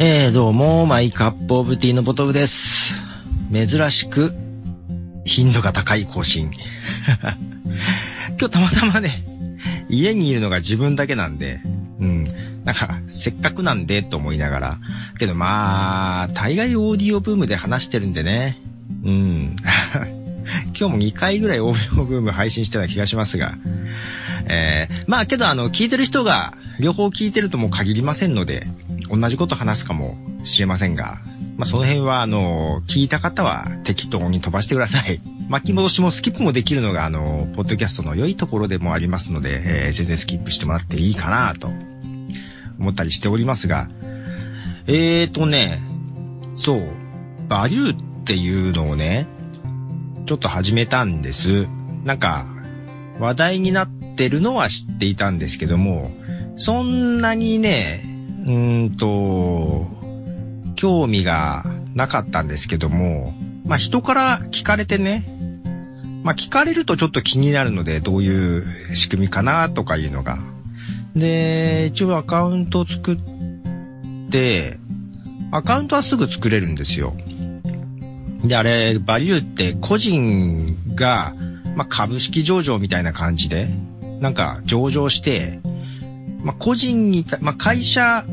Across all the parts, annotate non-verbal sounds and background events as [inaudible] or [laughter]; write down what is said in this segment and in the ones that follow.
えー、どうも、マイカップオブティーのボトルです。珍しく、頻度が高い更新。[laughs] 今日たまたまね、家にいるのが自分だけなんで、うん。なんか、せっかくなんでと思いながら。けどまあ、大概オーディオブームで話してるんでね。うん。[laughs] 今日も2回ぐらいオーディオブーム配信してた気がしますが。えー、まあけどあの、聞いてる人が両方聞いてるとも限りませんので、同じこと話すかもしれませんが、まあその辺はあの、聞いた方は適当に飛ばしてください。[laughs] 巻き戻しもスキップもできるのがあの、ポッドキャストの良いところでもありますので、えー全然スキップしてもらっていいかなと思ったりしておりますが、えーとね、そう、バリューっていうのをね、ちょっと始めたんです。なんか、話題になってるのは知っていたんですけども、そんなにね、うーんと、興味がなかったんですけども、まあ人から聞かれてね、まあ聞かれるとちょっと気になるので、どういう仕組みかなとかいうのが。で、一応アカウントを作って、アカウントはすぐ作れるんですよ。で、あれ、バリューって個人が、まあ、株式上場みたいな感じで、なんか上場して、まあ、個人に、まあ、会社、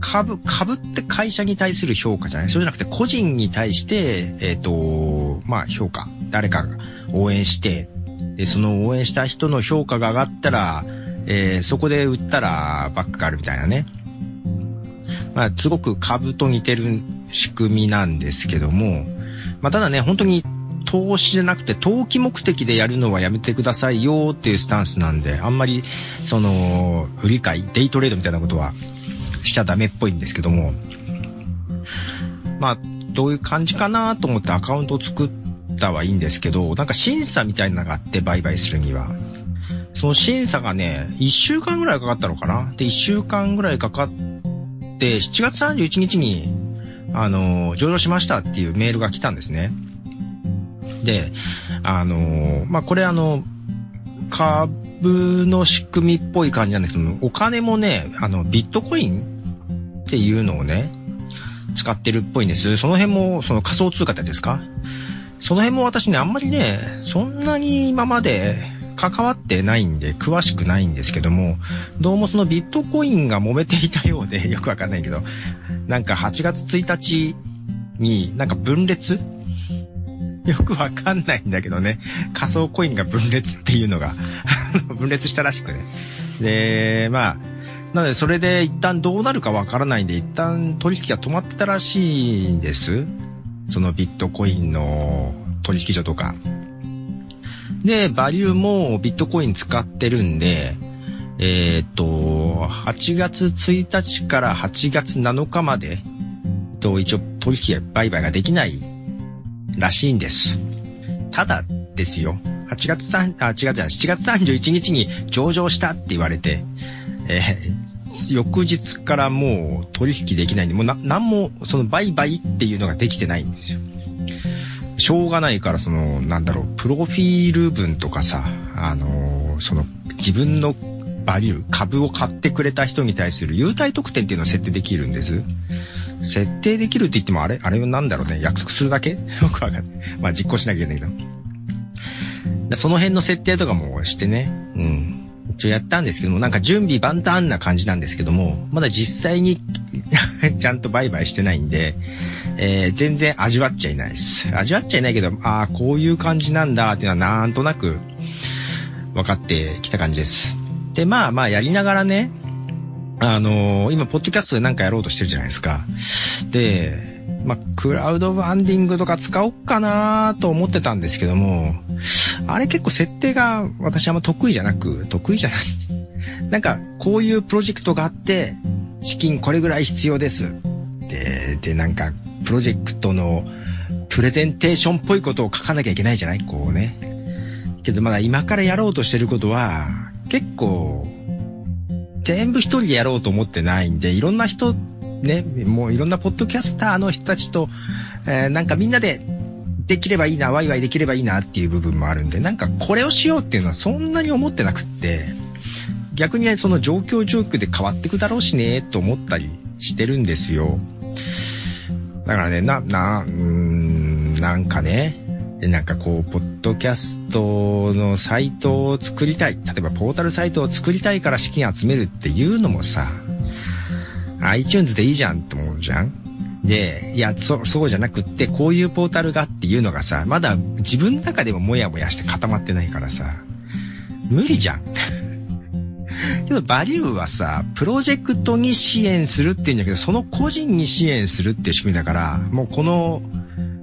株、株って会社に対する評価じゃないそうじゃなくて個人に対して、えっ、と、まあ、評価。誰かが応援して、で、その応援した人の評価が上がったら、えーそこで売ったらバックがあるみたいなね。まあ、すごく株と似てる仕組みなんですけども、まあ、ただね、本当に投資じゃなくて投機目的でやるのはやめてくださいよっていうスタンスなんで、あんまり、その、売り買い、デイトレードみたいなことはしちゃダメっぽいんですけども、まあ、どういう感じかなと思ってアカウントを作ったはいいんですけど、なんか審査みたいなのがあって売買するには。その審査がね、1週間ぐらいかかったのかなで、1週間ぐらいかかって、7月31日に、あの、上場しましたっていうメールが来たんですね。で、あの、まあ、これあの、株の仕組みっぽい感じなんですけど、お金もね、あの、ビットコインっていうのをね、使ってるっぽいんです。その辺も、その仮想通貨ってですか？その辺も私ね、あんまりね、そんなに今まで関わってないんで、詳しくないんですけども、どうもそのビットコインが揉めていたようで、よくわかんないけど、なんか8月1日になんか分裂よくわかんないんだけどね、仮想コインが分裂っていうのが、[laughs] 分裂したらしくね。で、まあ、なのでそれで一旦どうなるかわからないんで、一旦取引が止まってたらしいんです。そのビットコインの取引所とか。で、バリューもビットコイン使ってるんで、えーっと、8月1日から8月7日まで、と一応取引や売買ができないらしいんです。ただですよ、8月3、あ、違う違う、7月31日に上場したって言われて、えー翌日からもう取引できないんで、もうな、なんも、その売買っていうのができてないんですよ。しょうがないから、その、なんだろう、プロフィール文とかさ、あのーその、自分のバリュー、株を買ってくれた人に対する優待特典っていうのを設定できるんです。設定できるって言っても、あれ、あれはなんだろうね、約束するだけ？[laughs] よくわかんない。まあ、実行しなきゃいけないけど。その辺の設定とかもしてね、うん。一応やったんですけども、なんか準備万端な感じなんですけども、まだ実際に [laughs] ちゃんと売買してないんで、えー全然味わっちゃいないです。味わっちゃいないけど、ああ、こういう感じなんだっていうのはなんとなく分かってきた感じです。で、まあまあやりながらね、あのー今、ポッドキャストでなんかやろうとしてるじゃないですか。で、まあ、クラウドファンディングとか使おうかなと思ってたんですけども、あれ結構設定が私あんま得意じゃなく、得意じゃない。[laughs] なんか、こういうプロジェクトがあって、資金これぐらい必要です。で、で、なんか、プロジェクトのプレゼンテーションっぽいことを書かなきゃいけないじゃない？こうね。けどまだ今からやろうとしてることは、結構、全部一人でやろうと思ってないんで、いろんな人、ね、もういろんなポッドキャスターの人たちと、えーなんかみんなでできればいいな、ワイワイできればいいなっていう部分もあるんで、なんかこれをしようっていうのはそんなに思ってなくって、逆にその状況状況で変わってくだろうしね、と思ったりしてるんですよ。だからね、な、な、うーん、なんかね、で、なんかこう、ポッドキャストのサイトを作りたい。例えばポータルサイトを作りたいから資金集めるっていうのもさ、iTunes でいいじゃんって思うじゃんで、いや、そ、そうじゃなくって、こういうポータルがっていうのがさ、まだ自分の中でももやもやして固まってないからさ、無理じゃん。[laughs] けど、バリューはさ、プロジェクトに支援するって言うんだけど、その個人に支援するっていう仕組みだから、もうこの、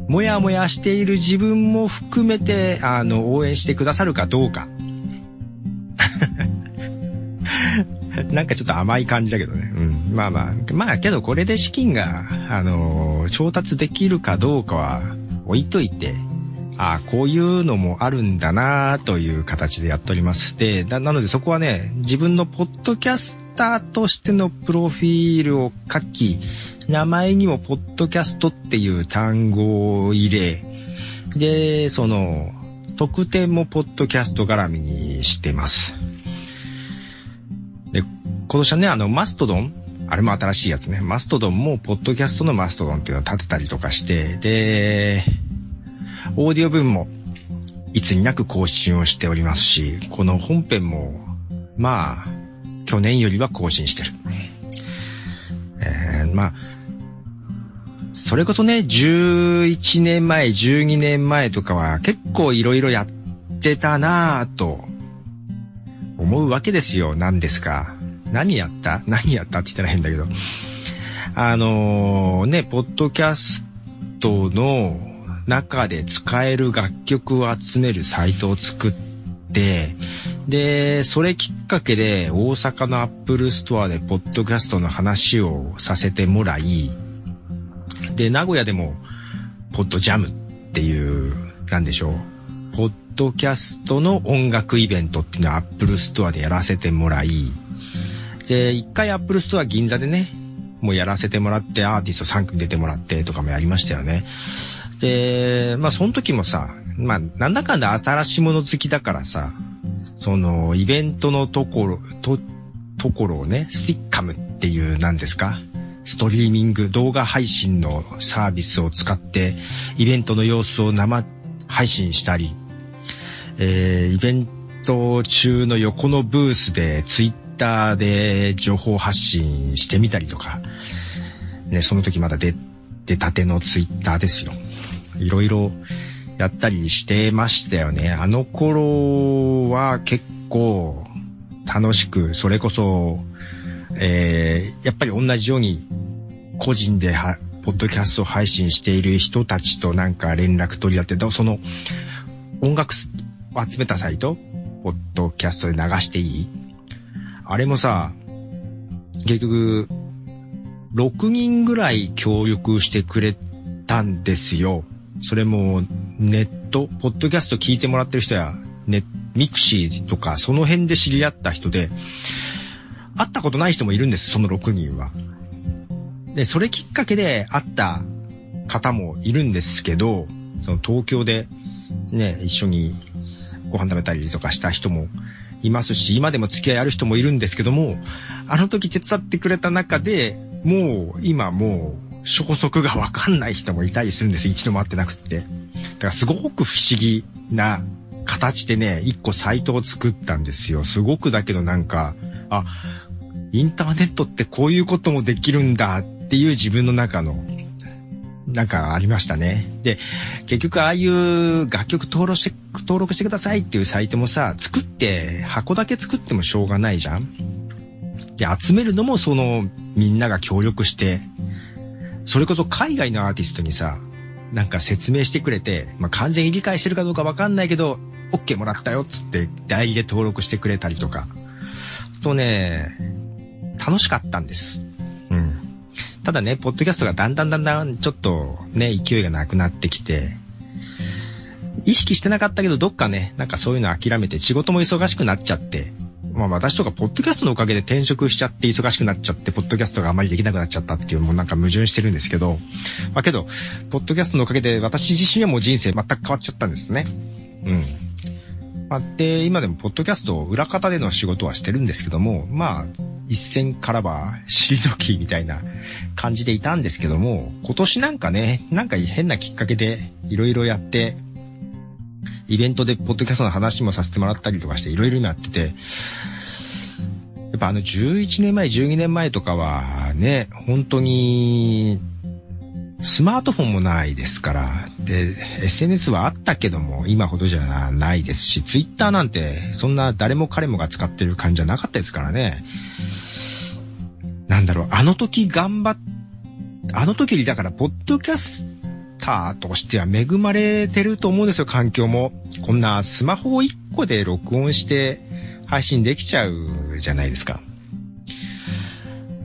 もやもやしている自分も含めて、あの、応援してくださるかどうか。[laughs] なんかちょっと甘い感じだけどね。うん。まあまあ、まあけどこれで資金が、あの、調達できるかどうかは置いといて、ああ、こういうのもあるんだなという形でやっております。で、なのでそこはね、自分のポッドキャスターとしてのプロフィールを書き、名前にもポッドキャストっていう単語を入れ、で、その、特典もポッドキャスト絡みにしてます。で、今年はね、あの、マストドンあれも新しいやつね。マストドンも、ポッドキャストのマストドンっていうのを立てたりとかして、で、オーディオ分もいつになく更新をしておりますし、この本編も、まあ、去年よりは更新してる。えー、まあ、それこそね、11年前、12年前とかは結構いろいろやってたなぁと思うわけですよ。何ですか？何やった？何やったって言ったら変だけど。あのー、ね、ポッドキャストの中で使える楽曲を集めるサイトを作って、で、それきっかけで大阪のアップルストアでポッドキャストの話をさせてもらい、で、名古屋でもポッドジャムっていう、なんでしょう、ポッドキャストの音楽イベントっていうのをアップルストアでやらせてもらい、で、一回アップルストア銀座でね、もうやらせてもらってアーティスト3組出てもらってとかもやりましたよね。で、まあその時もさ、まあなんだかんだ新しいもの好きだからさ、そのイベントのところ、と、ところをね、スティッカムっていう何ですか？ストリーミング動画配信のサービスを使ってイベントの様子を生配信したり、えー、イベント中の横のブースでツイッターで情報発信してみたりとか、ね、その時まだ出出たてのツイッターですよ。いろいろやったりしてましたよね。あの頃は結構楽しく、それこそ、えー、やっぱり同じように個人では、ポッドキャスト配信している人たちとなんか連絡取り合って、その音楽を集めたサイト、ポッドキャストで流していい？あれもさ、結局、6人ぐらい協力してくれたんですよ。それもネット、ポッドキャスト聞いてもらってる人や、ネミクシーとかその辺で知り合った人で、会ったことない人もいるんです、その6人は。で、それきっかけで会った方もいるんですけど、その東京でね、一緒にご飯食べたりとかした人もいますし、今でも付き合いある人もいるんですけども、あの時手伝ってくれた中で、もう今もう消息がわかんない人もいたりするんです一度も会ってなくって。だからすごく不思議な形でね、一個サイトを作ったんですよ。すごくだけどなんか、あ、インターネットってこういうこともできるんだっっていう自分の中のなんかありましたね。で、結局ああいう楽曲登録して、登録してくださいっていうサイトもさ、作って、箱だけ作ってもしょうがないじゃんで、集めるのもその、みんなが協力して、それこそ海外のアーティストにさ、なんか説明してくれて、まあ、完全に理解してるかどうかわかんないけど、OK もらったよっつって代理で登録してくれたりとか。とね、楽しかったんです。ただね、ポッドキャストがだんだんだんだんちょっとね、勢いがなくなってきて、意識してなかったけど、どっかね、なんかそういうの諦めて、仕事も忙しくなっちゃって、まあ私とか、ポッドキャストのおかげで転職しちゃって忙しくなっちゃって、ポッドキャストがあまりできなくなっちゃったっていう、もうなんか矛盾してるんですけど、まあけど、ポッドキャストのおかげで私自身はもう人生全く変わっちゃったんですね。うん。あって、今でもポッドキャストを裏方での仕事はしてるんですけども、まあ、一線からは退きみたいな感じでいたんですけども、今年なんかね、なんか変なきっかけでいろいろやって、イベントでポッドキャストの話もさせてもらったりとかしていろいろやってて、やっぱあの11年前、12年前とかはね、本当に、スマートフォンもないですから、で、SNS はあったけども、今ほどじゃないですし、ツイッターなんて、そんな誰も彼もが使ってる感じじゃなかったですからね。なんだろう、あの時頑張っ、あの時にだから、ポッドキャスターとしては恵まれてると思うんですよ、環境も。こんなスマホを1個で録音して配信できちゃうじゃないですか。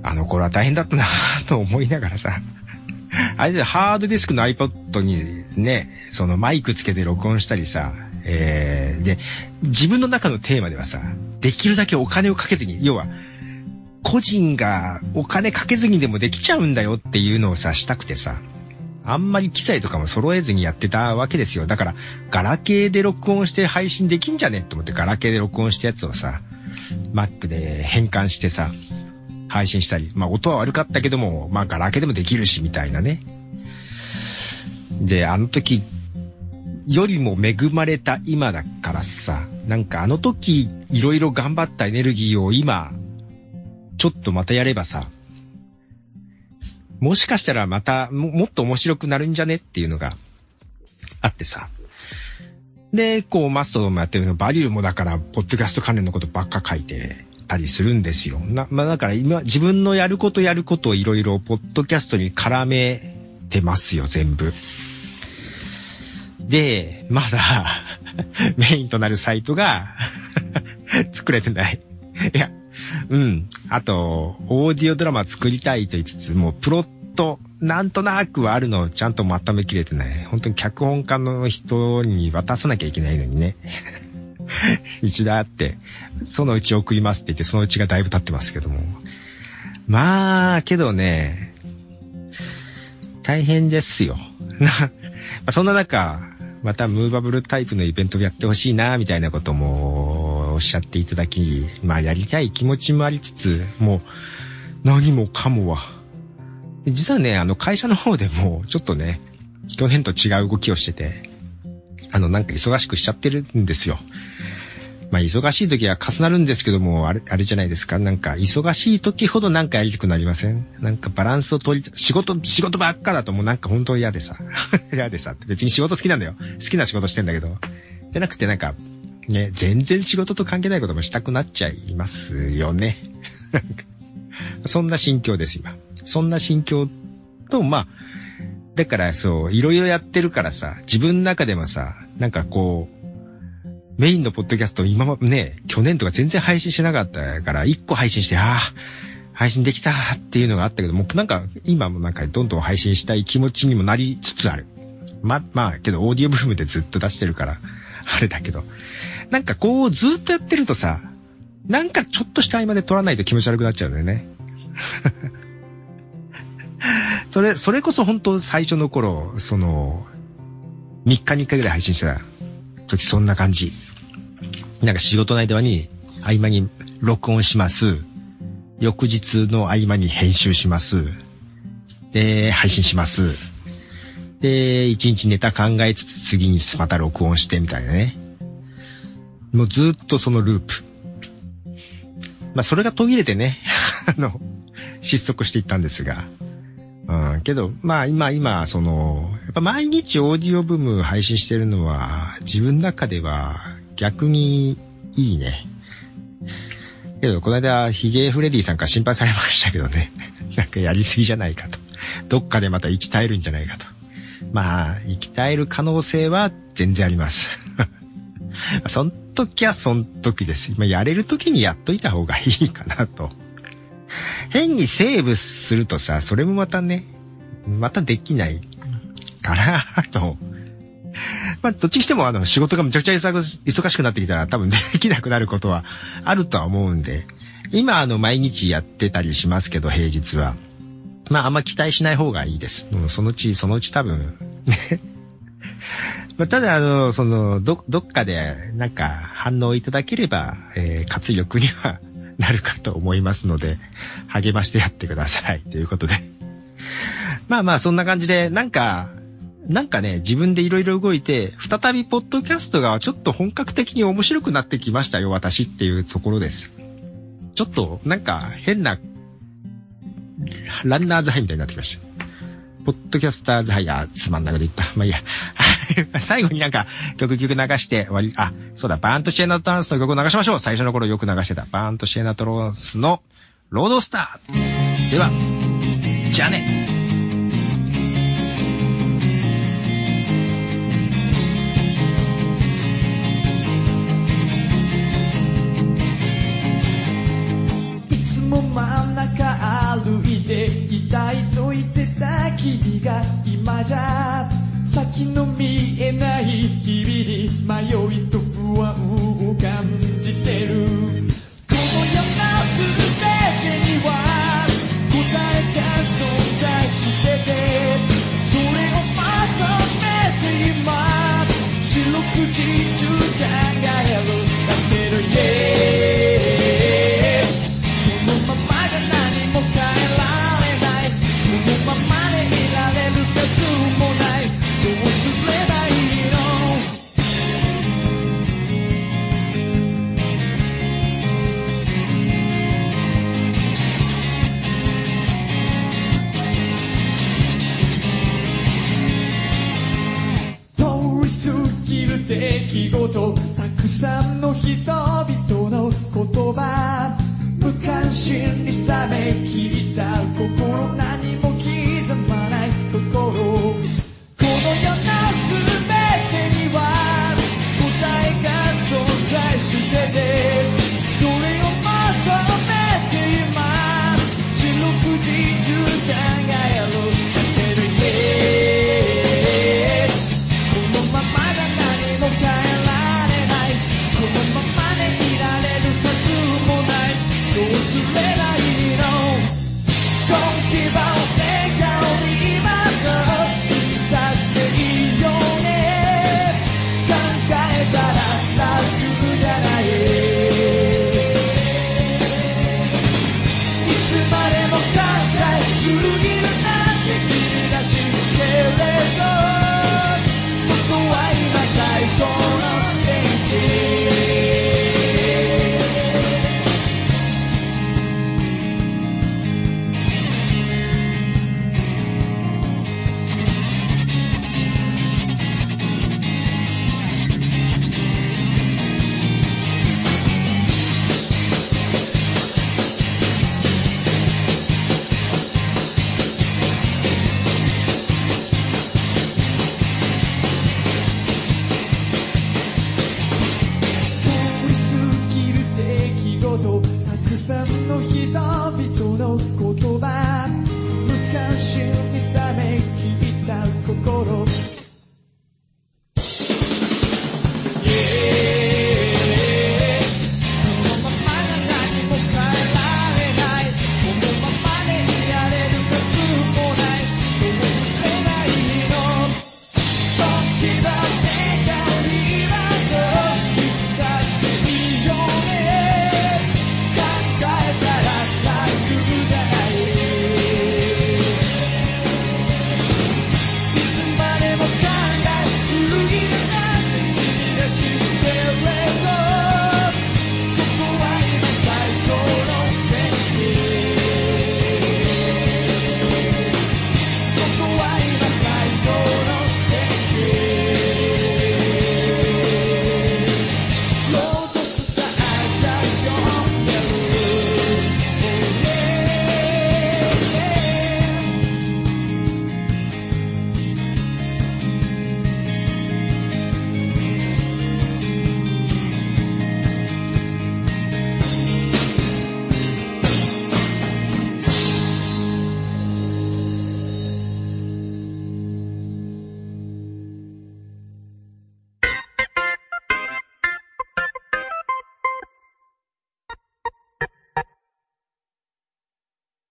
あの頃は大変だったなぁと思いながらさ。あれでハードディスクの iPod にね、そのマイクつけて録音したりさ、えー、で、自分の中のテーマではさ、できるだけお金をかけずに、要は、個人がお金かけずにでもできちゃうんだよっていうのをさ、したくてさ、あんまり機材とかも揃えずにやってたわけですよ。だから、ガラケーで録音して配信できんじゃねえと思ってガラケーで録音したやつをさ、Mac で変換してさ、配信したり。まあ音は悪かったけども、まあガラケーでもできるし、みたいなね。で、あの時よりも恵まれた今だからさ、なんかあの時いろいろ頑張ったエネルギーを今、ちょっとまたやればさ、もしかしたらまたもっと面白くなるんじゃねっていうのがあってさ。で、こうマストドンもやってるの、バリューもだから、ポッドキャスト関連のことばっか書いてたりするんですよ。な、まあだから今、自分のやることやることをいろいろポッドキャストに絡めてますよ、全部。で、まだ [laughs] メインとなるサイトが [laughs] 作れてない。いや、うん。あと、オーディオドラマ作りたいと言いつつ、もうプロット、なんとなくはあるのをちゃんとまとめきれてない。本当に脚本家の人に渡さなきゃいけないのにね。[laughs] [laughs] 一度あって、そのうち送りますって言って、そのうちがだいぶ経ってますけども。まあ、けどね、大変ですよ。[laughs] な、そんな中、またムーバブルタイプのイベントをやってほしいな、みたいなこともおっしゃっていただき、まあやりたい気持ちもありつつ、もう何もかもは。実はね、あの会社の方でもちょっとね、去年と違う動きをしてて、あのなんか忙しくしちゃってるんですよ。まあ忙しい時は重なるんですけども、あれ、あれじゃないですか。なんか忙しい時ほどなんかやりたくなりません？なんかバランスを取り、仕事、仕事ばっかだともうなんか本当嫌でさ。[laughs] 嫌でさ。別に仕事好きなんだよ。好きな仕事してんだけど。じゃなくてなんか、ね、全然仕事と関係ないこともしたくなっちゃいますよね。[laughs] そんな心境です、今。そんな心境と、まあ、だからそう、いろいろやってるからさ、自分の中でもさ、なんかこう、メインのポッドキャスト今まね、去年とか全然配信しなかったから、一個配信して、ああ、配信できたっていうのがあったけど、もうなんか今もなんかどんどん配信したい気持ちにもなりつつある。ま、まあけどオーディオブームでずっと出してるから、あれだけど。なんかこうずっとやってるとさ、なんかちょっとした合間で撮らないと気持ち悪くなっちゃうんだよね。それ、それこそ本当最初の頃、その、3日に1回ぐらい配信した時そんな感じ。なんか仕事の間に、合間に録音します。翌日の合間に編集します。で、配信します。で、一日ネタ考えつつ次にまた録音してみたいなね。もうずっとそのループ。まあそれが途切れてね、[laughs] あの、失速していったんですが。うん、けど、まあ今、今、その、やっぱ毎日オーディオブーム配信してるのは、自分の中では逆にいいね。けど、この間、ヒゲフレディさんから心配されましたけどね。[laughs] なんかやりすぎじゃないかと。どっかでまた生き絶えるんじゃないかと。まあ、生き絶える可能性は全然あります。[laughs] そん時はそん時です。まあ、やれる時にやっといた方がいいかなと。変にセーブするとさ、それもまたね、またできないから、あと、まあ、どっちにしてもあの、仕事がむちゃくちゃ忙しくなってきたら多分できなくなることはあるとは思うんで、今あの、毎日やってたりしますけど、平日は。まあ、あんま期待しない方がいいです。もうそのうち、そのうち多分、ね。まあ、ただ、あの、その、ど、どっかで、なんか、反応いただければ、えー、活力にはなるかと思いますので、励ましてやってください。[laughs] ということで。まあまあ、そんな感じで、なんか、なんかね、自分でいろいろ動いて、再びポッドキャストがちょっと本格的に面白くなってきましたよ、私っていうところです。ちょっと、なんか、変な、ランナーズハイみたいになってきました。ポッドキャスターズハイ、あ、つまんなくで言った。まあいいや。[laughs] 最後になんか曲曲流して終わり、あ、そうだ、バーンとシェーナトランスの曲を流しましょう。最初の頃よく流してた、バーンとシェーナトランスのロードスター。では、じゃあね。も真ん中歩いていたいと言ってた君が今じゃ先の見えない日々心に冷めきり